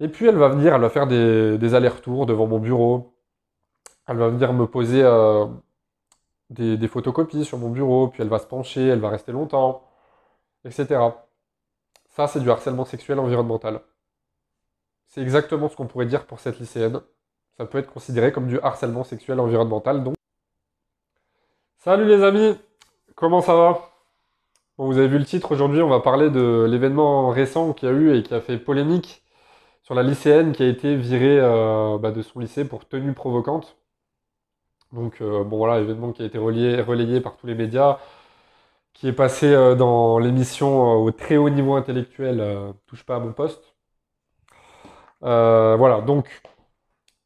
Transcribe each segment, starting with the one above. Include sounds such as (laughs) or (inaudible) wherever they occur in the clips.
Et puis elle va venir, elle va faire des, allers-retours devant mon bureau. Elle va venir me poser euh, des, photocopies sur mon bureau, puis elle va se pencher, elle va rester longtemps, etc. Ça, c'est du harcèlement sexuel environnemental. C'est exactement ce qu'on pourrait dire pour cette lycéenne. Ça peut être considéré comme du harcèlement sexuel environnemental. Donc, salut les amis, comment ça va? Bon, vous avez vu le titre, aujourd'hui on va parler de l'événement récent qu'il y a eu et qui a fait polémique sur la lycéenne qui a été virée euh, bah, de son lycée pour tenue provocante. Donc euh, bon voilà, événement qui a été relayé par tous les médias, qui est passé euh, dans l'émission au très haut niveau intellectuel Touche pas à mon poste. voilà, donc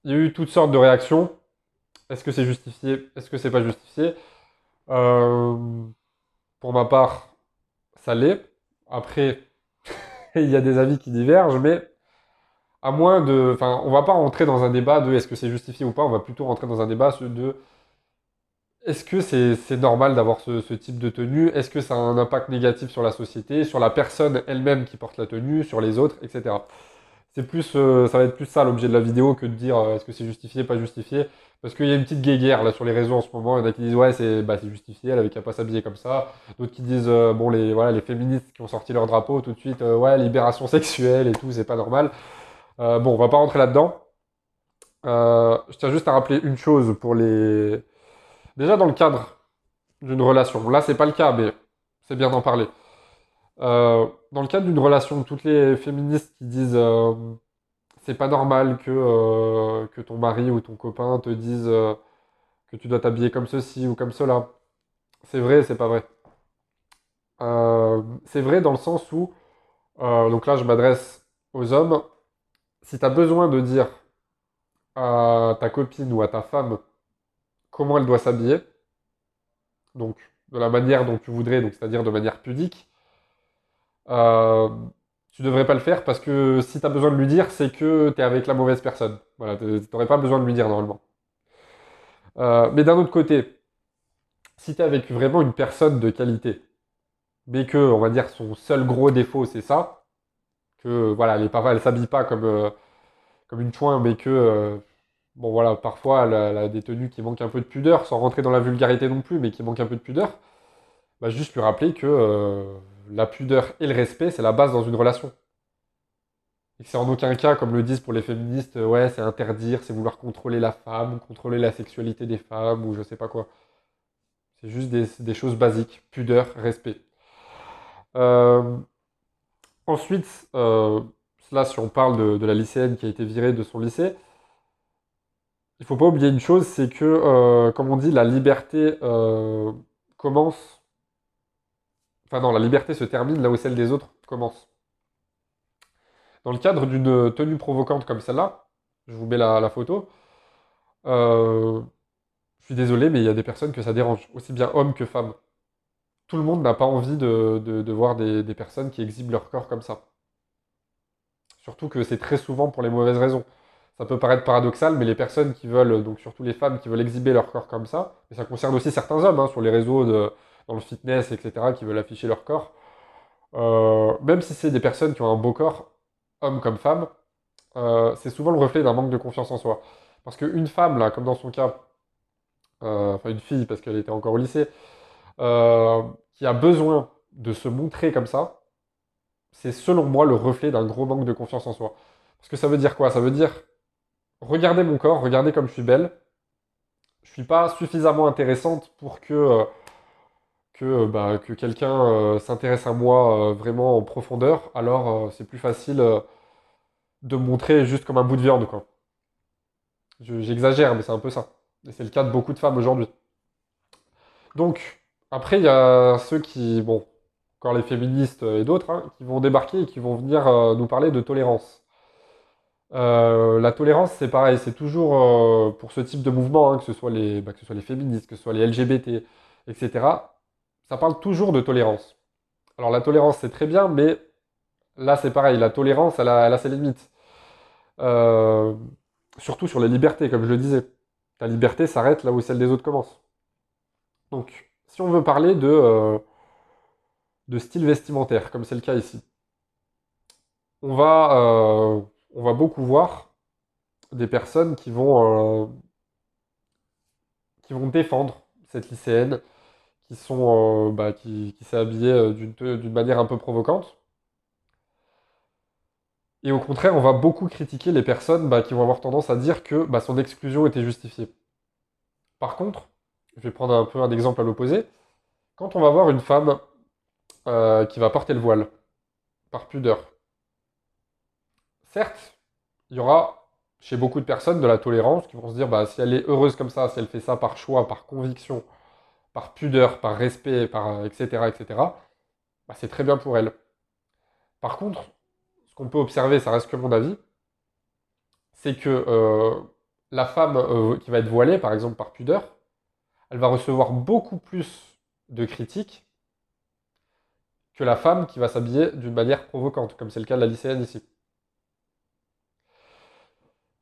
il y a eu toutes sortes de réactions. Est-ce que c'est justifié? Est-ce que c'est pas justifié? Pour ma part, ça l'est. Après, (laughs) il y a des avis qui divergent, mais à moins de. Enfin, on va pas rentrer dans un débat de est-ce que c'est justifié ou pas, on va plutôt rentrer dans un débat de est-ce que c'est normal d'avoir ce, type de tenue? Est-ce que ça a un impact négatif sur la société, sur la personne elle-même qui porte la tenue, sur les autres, etc. C'est plus, euh, ça va être plus ça l'objet de la vidéo que de dire euh, est-ce que c'est justifié, pas justifié. Parce qu'il y a une petite guéguerre là sur les réseaux en ce moment. Il y en a qui disent ouais c'est bah, justifié, elle avait qu'à pas s'habiller comme ça. D'autres qui disent euh, bon les voilà les féministes qui ont sorti leur drapeau tout de suite ouais libération sexuelle et tout c'est pas normal. Bon on va pas rentrer là-dedans. je tiens juste à rappeler une chose pour les déjà dans le cadre d'une relation. Là c'est pas le cas mais c'est bien d'en parler. Euh, dans le cadre d'une relation, toutes les féministes qui disent euh, c'est pas normal que, euh, que ton mari ou ton copain te dise que tu dois t'habiller comme ceci ou comme cela, c'est vrai, c'est pas vrai. c'est vrai dans le sens où, donc là je m'adresse aux hommes, si tu as besoin de dire à ta copine ou à ta femme comment elle doit s'habiller, donc de la manière dont tu voudrais, c'est-à-dire de manière pudique, euh, tu devrais pas le faire parce que si tu as besoin de lui dire, c'est que tu es avec la mauvaise personne. Voilà, tu n'aurais pas besoin de lui dire normalement. Euh, mais d'un autre côté, si tu es avec vraiment une personne de qualité, mais que, on va dire, son seul gros défaut, c'est ça, que, voilà, elle, pas, elle s'habille pas comme, euh, comme une chouin, mais que, bon, voilà, parfois, elle a, des tenues qui manquent un peu de pudeur, sans rentrer dans la vulgarité non plus, mais qui manquent un peu de pudeur, bah, juste lui rappeler que la pudeur et le respect, c'est la base dans une relation. Et c'est en aucun cas, comme le disent pour les féministes, ouais, c'est interdire, c'est vouloir contrôler la femme, contrôler la sexualité des femmes, ou je sais pas quoi. C'est juste des, choses basiques. Pudeur, respect. Euh, ensuite, euh, là, si on parle de, la lycéenne qui a été virée de son lycée, il faut pas oublier une chose, c'est que, euh, comme on dit, la liberté commence Enfin non, la liberté se termine là où celle des autres commence. Dans le cadre d'une tenue provocante comme celle-là, je vous mets la, photo, euh, je suis désolé, mais il y a des personnes que ça dérange, aussi bien hommes que femmes. Tout le monde n'a pas envie de, voir des, personnes qui exhibent leur corps comme ça. Surtout que c'est très souvent pour les mauvaises raisons. Ça peut paraître paradoxal, mais les personnes qui veulent, donc surtout les femmes qui veulent exhiber leur corps comme ça, et ça concerne aussi certains hommes hein, sur les réseaux dans le fitness, etc., qui veulent afficher leur corps, euh, même si c'est des personnes qui ont un beau corps, hommes comme femmes, euh, c'est souvent le reflet d'un manque de confiance en soi. Parce qu'une femme, là, comme dans son cas, euh, enfin une fille, parce qu'elle était encore au lycée, qui a besoin de se montrer comme ça, c'est selon moi le reflet d'un gros manque de confiance en soi. Parce que ça veut dire quoi? Ça veut dire, regardez mon corps, regardez comme je suis belle, je suis pas suffisamment intéressante pour que que, euh, bah, que quelqu'un euh, s'intéresse à moi euh, vraiment en profondeur, alors c'est plus facile de me montrer juste comme un bout de viande, quoi. J'exagère, mais c'est un peu ça. Et c'est le cas de beaucoup de femmes aujourd'hui. Donc, après, il y a ceux qui, bon, encore les féministes et d'autres, hein, qui vont débarquer et qui vont venir nous parler de tolérance. la tolérance, c'est pareil, c'est toujours pour ce type de mouvement, hein, que, ce soit les, bah, que ce soit les féministes, que ce soit les LGBT, etc ça parle toujours de tolérance. Alors la tolérance, c'est très bien, mais là, c'est pareil, la tolérance, elle a, ses limites. Euh, surtout sur les libertés, comme je le disais. La liberté s'arrête là où celle des autres commence. Donc, si on veut parler de, euh, de style vestimentaire, comme c'est le cas ici, on va, euh, beaucoup voir des personnes qui vont, euh, qui vont défendre cette lycéenne, qui sont, bah, qui, s'est habillée d'une, d'une manière un peu provocante. Et au contraire, on va beaucoup critiquer les personnes bah, qui vont avoir tendance à dire que bah, son exclusion était justifiée. Par contre, je vais prendre un peu un exemple à l'opposé. Quand on va voir une femme euh, qui va porter le voile, par pudeur, certes, il y aura chez beaucoup de personnes de la tolérance qui vont se dire bah, si elle est heureuse comme ça, si elle fait ça par choix, par conviction, par pudeur, par respect, etc., etc., bah, c'est très bien pour elle. Par contre, ce qu'on peut observer, ça reste que mon avis, c'est que euh, la femme euh, qui va être voilée, par exemple par pudeur, elle va recevoir beaucoup plus de critiques que la femme qui va s'habiller d'une manière provocante, comme c'est le cas de la lycéenne ici.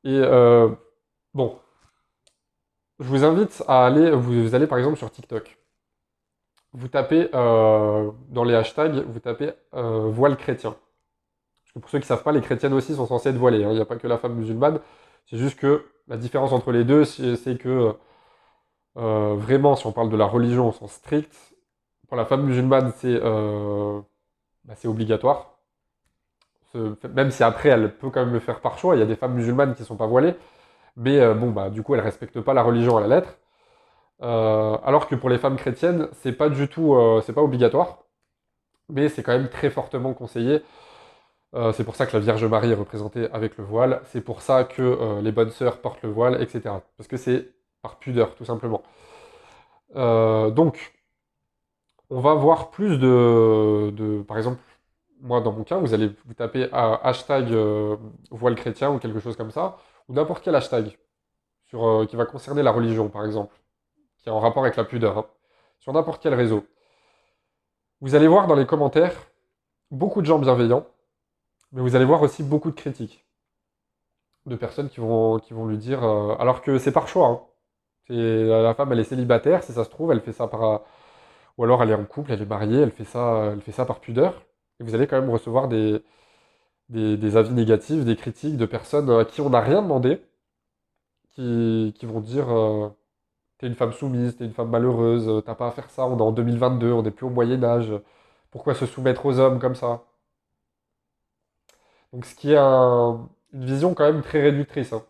Et euh, bon, je vous invite à aller, vous, allez par exemple sur TikTok, vous tapez dans les hashtags, vous tapez voile chrétien pour ceux qui ne savent pas, les chrétiennes aussi sont censées être voilées. Hein. Il n'y a pas que la femme musulmane. C'est juste que la différence entre les deux, c'est que euh, vraiment, si on parle de la religion au sens strict, pour la femme musulmane, c'est euh, bah, obligatoire. Même si après, elle peut quand même le faire par choix. Il y a des femmes musulmanes qui ne sont pas voilées. Mais euh, bon, bah, du coup, elles ne respectent pas la religion à la lettre. alors que pour les femmes chrétiennes, c'est pas du tout, c'est pas obligatoire. Mais c'est quand même très fortement conseillé. C'est pour ça que la Vierge Marie est représentée avec le voile. C'est pour ça que les bonnes sœurs portent le voile, etc. Parce que c'est par pudeur, tout simplement. Euh, donc, on va voir plus de, Par exemple, moi, dans mon cas, vous allez vous taper hashtag voile chrétien ou quelque chose comme ça, ou n'importe quel hashtag sur, qui va concerner la religion, par exemple, qui est en rapport avec la pudeur, hein, sur n'importe quel réseau. Vous allez voir dans les commentaires beaucoup de gens bienveillants mais vous allez voir aussi beaucoup de critiques de personnes qui vont, qui vont lui dire, euh, alors que c'est par choix. Hein. C'est, la femme, elle est célibataire, si ça se trouve, elle fait ça par, ou alors elle est en couple, elle est mariée, elle fait ça, elle fait ça par pudeur. Et vous allez quand même recevoir des, des, avis négatifs, des critiques de personnes à qui on n'a rien demandé, qui, vont dire euh, T'es une femme soumise, t'es une femme malheureuse, t'as pas à faire ça, on est en 2022, on n'est plus au Moyen-Âge, pourquoi se soumettre aux hommes comme ça? Donc ce qui est une vision quand même très réductrice. Hein.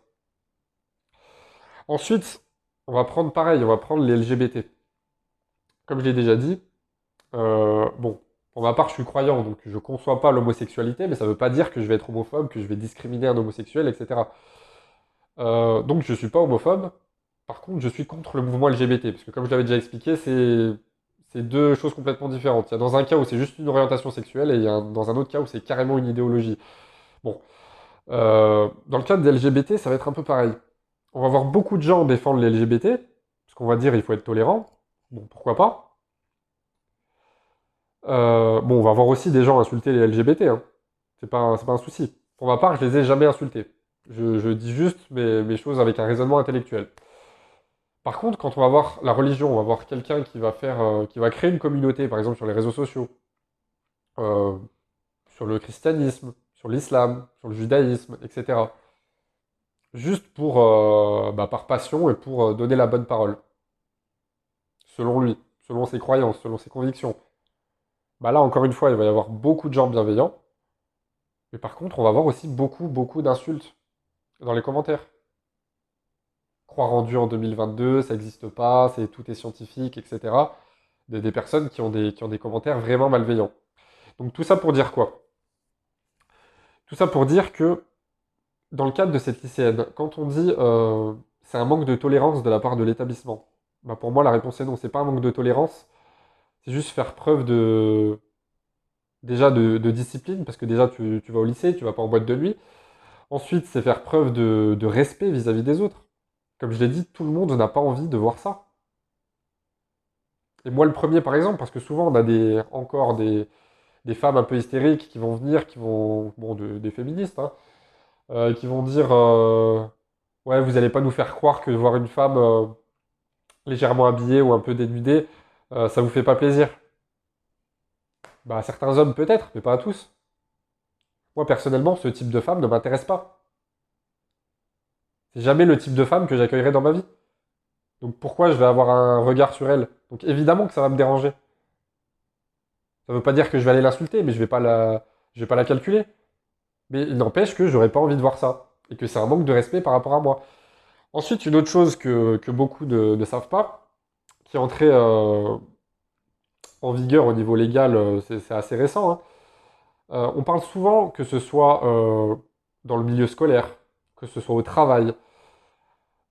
Ensuite, on va prendre pareil, on va prendre les LGBT. Comme je l'ai déjà dit, euh, bon, pour ma part, je suis croyant, donc je ne conçois pas l'homosexualité, mais ça ne veut pas dire que je vais être homophobe, que je vais discriminer un homosexuel, etc. Euh, donc je ne suis pas homophobe. Par contre, je suis contre le mouvement LGBT, parce que comme je l'avais déjà expliqué, c'est deux choses complètement différentes. Il y a dans un cas où c'est juste une orientation sexuelle, et dans un autre cas où c'est carrément une idéologie. Bon. Euh, dans le cadre des LGBT, ça va être un peu pareil. On va voir beaucoup de gens défendre les LGBT, parce qu'on va dire il faut être tolérant. Bon, pourquoi pas. Euh, bon, on va voir aussi des gens insulter les LGBT. Hein. C'est pas, un souci. Pour ma part, je les ai jamais insultés. Je, dis juste mes, choses avec un raisonnement intellectuel. Par contre, quand on va voir la religion, on va voir quelqu'un qui va faire, euh, qui va créer une communauté, par exemple sur les réseaux sociaux, sur le christianisme, sur l'islam, sur le judaïsme, etc. Juste pour, euh, bah, par passion et pour euh, donner la bonne parole. Selon lui, selon ses croyances, selon ses convictions. Bah là, encore une fois, il va y avoir beaucoup de gens bienveillants. Mais par contre, on va avoir aussi beaucoup, beaucoup d'insultes dans les commentaires. Croix rendue en 2022, ça n'existe pas, c'est tout est scientifique, etc. Des, des personnes qui ont des, qui ont des commentaires vraiment malveillants. Donc tout ça pour dire quoi? Tout ça pour dire que, dans le cadre de cette lycéenne, quand on dit euh, c'est un manque de tolérance de la part de l'établissement, bah pour moi la réponse est non, c'est pas un manque de tolérance, c'est juste faire preuve de déjà de, discipline, parce que déjà tu, vas au lycée, tu vas pas en boîte de nuit. Ensuite, c'est faire preuve de, respect vis-à-vis des autres. Comme je l'ai dit, tout le monde n'a pas envie de voir ça. Et moi le premier par exemple, parce que souvent on a des, encore des, des femmes un peu hystériques qui vont venir, qui vont, bon, des féministes, hein, euh, qui vont dire, euh, ouais, vous n'allez pas nous faire croire que voir une femme euh, légèrement habillée ou un peu dénudée, ça vous fait pas plaisir. Bah, certains hommes peut-être, mais pas à tous. Moi, personnellement, ce type de femme ne m'intéresse pas. C'est jamais le type de femme que j'accueillerai dans ma vie. Donc pourquoi je vais avoir un regard sur elle? Donc évidemment que ça va me déranger. Ça veut pas dire que je vais aller l'insulter, mais je vais la, je vais pas la calculer. Mais il n'empêche que j'aurais pas envie de voir ça. Et que c'est un manque de respect par rapport à moi. Ensuite, une autre chose que, beaucoup ne, savent pas, qui est entrée euh, en vigueur au niveau légal, euh, c'est assez récent. Hein. Euh, on parle souvent, que ce soit dans le milieu scolaire, que ce soit au travail,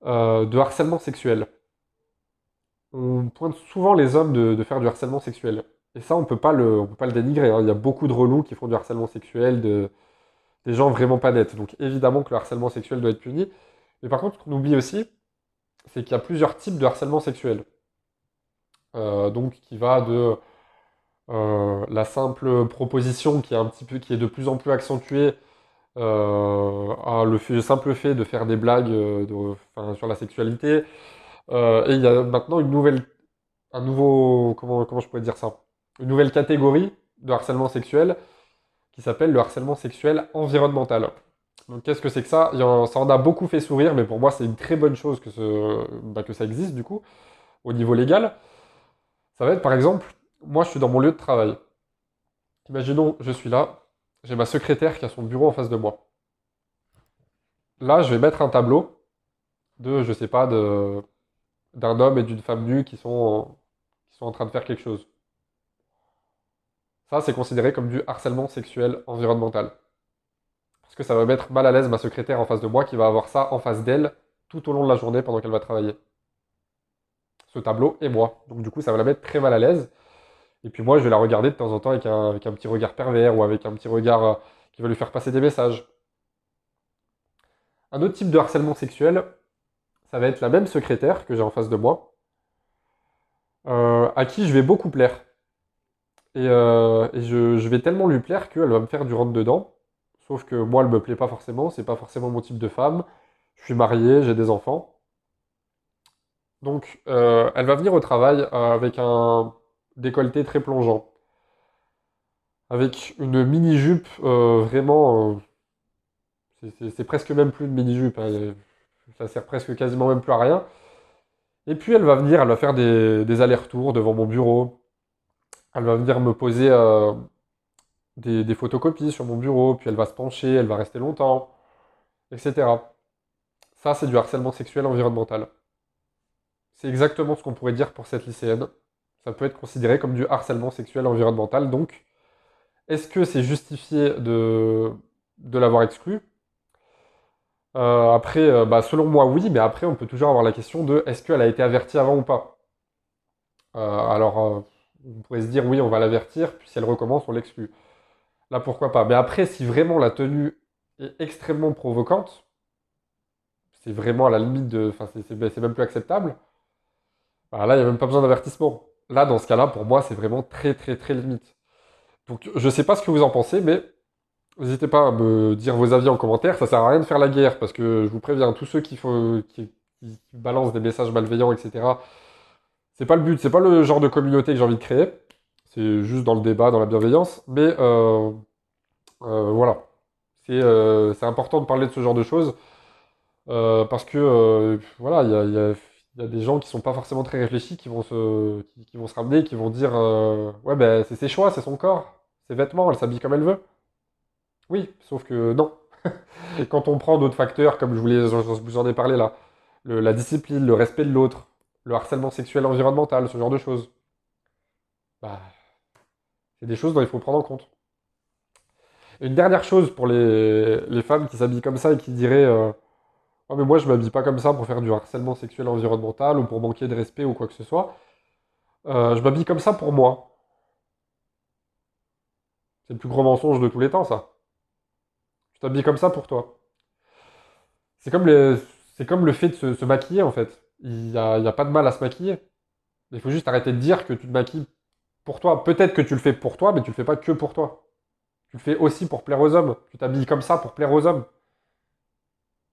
de harcèlement sexuel. On pointe souvent les hommes de, faire du harcèlement sexuel. Et ça, on ne peut pas le dénigrer. Hein. Il y a beaucoup de relous qui font du harcèlement sexuel, de, des gens vraiment pas nets. Donc évidemment que le harcèlement sexuel doit être puni. Mais par contre, ce qu'on oublie aussi, c'est qu'il y a plusieurs types de harcèlement sexuel. Euh, donc, qui va de euh, la simple proposition qui est de plus en plus accentuée, euh, à le, simple fait de faire des blagues sur la sexualité. et il y a maintenant une nouvelle, une nouvelle catégorie de harcèlement sexuel s'appelle le harcèlement sexuel environnemental. Donc qu'est-ce que c'est que ça? Ça en a beaucoup fait sourire, mais pour moi c'est une très bonne chose que, bah, que ça existe du coup, au niveau légal. Ça va être par exemple, moi je suis dans mon lieu de travail. Imaginons, je suis là, j'ai ma secrétaire qui a son bureau en face de moi. Là, je vais mettre un tableau de, je sais pas, d'un homme et d'une femme nue qui sont, qui sont en train de faire quelque chose. Ça, c'est considéré comme du harcèlement sexuel environnemental parce que ça va mettre mal à l'aise ma secrétaire en face de moi qui va avoir ça en face d'elle tout au long de la journée pendant qu'elle va travailler. Ce tableau et moi. Donc du coup, ça va la mettre très mal à l'aise. Et puis moi, je vais la regarder de temps en temps avec un, petit regard pervers ou avec un petit regard euh, qui va lui faire passer des messages. Un autre type de harcèlement sexuel, ça va être la même secrétaire que j'ai en face de moi, euh, à qui je vais beaucoup plaire. Et, euh, je, vais tellement lui plaire qu'elle va me faire du rentre-dedans. Sauf que moi, elle me plaît pas forcément, c'est pas forcément mon type de femme. Je suis marié, j'ai des enfants. Donc, euh, elle va venir au travail euh, avec un décolleté très plongeant. Avec une mini-jupe vraiment. c'est presque même plus une mini-jupe. Hein, ça sert presque quasiment même plus à rien. Et puis elle va venir, elle va faire des, des allers-retours devant mon bureau. Elle va venir me poser des, photocopies sur mon bureau, puis elle va se pencher, elle va rester longtemps, etc. Ça, c'est du harcèlement sexuel environnemental. C'est exactement ce qu'on pourrait dire pour cette lycéenne. Ça peut être considéré comme du harcèlement sexuel environnemental. Donc, est-ce que c'est justifié de, l'avoir exclu? Euh, Après, euh, bah, selon moi, oui, mais après, on peut toujours avoir la question de est-ce qu'elle a été avertie avant ou pas? Euh, Alors, on pourrait se dire oui, on va l'avertir, puis si elle recommence, on l'exclut. Là, pourquoi pas? Mais après, si vraiment la tenue est extrêmement provocante, c'est vraiment à la limite de. Enfin, c'est même plus acceptable. Bah, là, il n'y a même pas besoin d'avertissement. Là, dans ce cas-là, pour moi, c'est vraiment très, très, très limite. Donc, je ne sais pas ce que vous en pensez, mais n'hésitez pas à me dire vos avis en commentaire. Ça sert à rien de faire la guerre, parce que je vous préviens, tous ceux qui, balancent des messages malveillants, etc., c'est pas le but, c'est pas le genre de communauté que j'ai envie de créer. C'est juste dans le débat, dans la bienveillance. Mais euh, euh, voilà. Euh, c'est important de parler de ce genre de choses. parce que voilà, il y a, des gens qui sont pas forcément très réfléchis qui vont se, qui, vont se ramener, qui vont dire Ouais, ben c'est ses choix, c'est son corps, ses vêtements, elle s'habille comme elle veut. Oui, sauf que non. (laughs) Quand on prend d'autres facteurs, comme je, voulais, vous en ai parlé là, la discipline, le respect de l'autre, le harcèlement sexuel environnemental, ce genre de choses, bah, c'est des choses dont il faut prendre en compte. une dernière chose pour les, femmes qui s'habillent comme ça et qui diraient euh, oh, mais moi je m'habille pas comme ça pour faire du harcèlement sexuel environnemental ou pour manquer de respect ou quoi que ce soit. Euh, je m'habille comme ça pour moi. C'est le plus gros mensonge de tous les temps, ça. Tu t'habilles comme ça pour toi. C'est comme, comme le fait de se, maquiller, en fait. Il n'y a, pas de mal à se maquiller. Il faut juste arrêter de dire que tu te maquilles pour toi. Peut-être que tu le fais pour toi, mais tu le fais pas que pour toi. Tu le fais aussi pour plaire aux hommes. Tu t'habilles comme ça pour plaire aux hommes.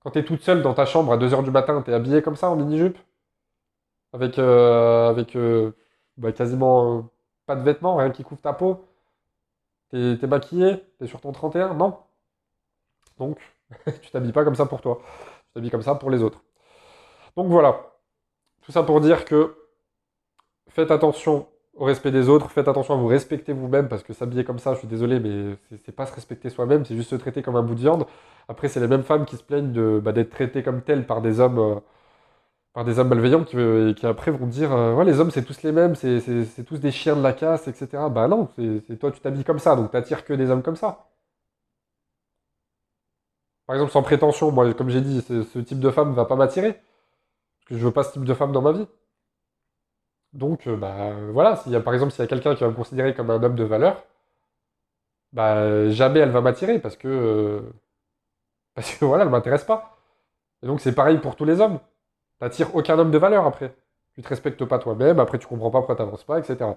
Quand tu es toute seule dans ta chambre à 2h du matin, tu es habillée comme ça en mini-jupe? Avec, euh, avec euh, bah, quasiment euh, pas de vêtements, rien qui couvre ta peau? T'es es maquillé T'es sur ton 31 Non. Donc, (laughs) tu t'habilles pas comme ça pour toi. Tu t'habilles comme ça pour les autres. Donc voilà. Tout ça pour dire que faites attention au respect des autres, faites attention à vous respecter vous-même, parce que s'habiller comme ça, je suis désolé, mais c'est pas se respecter soi-même, c'est juste se traiter comme un bout de viande. Après, c'est les mêmes femmes qui se plaignent bah, d'être traitées comme telles par des hommes, euh, par des hommes malveillants qui, qui après vont dire, euh, ouais, les hommes c'est tous les mêmes, c'est, c'est tous des chiens de la casse, etc. Bah non, c'est toi tu t'habilles comme ça, donc t'attires que des hommes comme ça. Par exemple, sans prétention, moi, comme j'ai dit, ce type de femme ne va pas m'attirer. Que je veux pas ce type de femme dans ma vie. Donc, euh, bah, voilà, s'il y a, par exemple, s'il y a quelqu'un qui va me considérer comme un homme de valeur, bah, jamais elle va m'attirer parce que, euh, parce que (laughs) voilà, elle m'intéresse pas. Et donc, c'est pareil pour tous les hommes. T'attires aucun homme de valeur après. Tu te respectes pas toi-même, après tu comprends pas pourquoi t'avances pas, etc.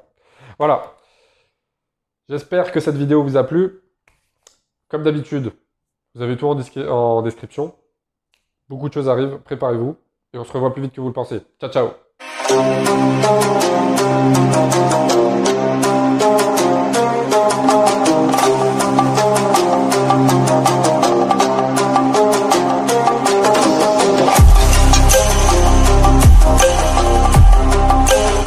Voilà. J'espère que cette vidéo vous a plu. Comme d'habitude, vous avez tout en description. Beaucoup de choses arrivent, préparez-vous. Et on se revoit plus vite que vous le pensez. Ciao, ciao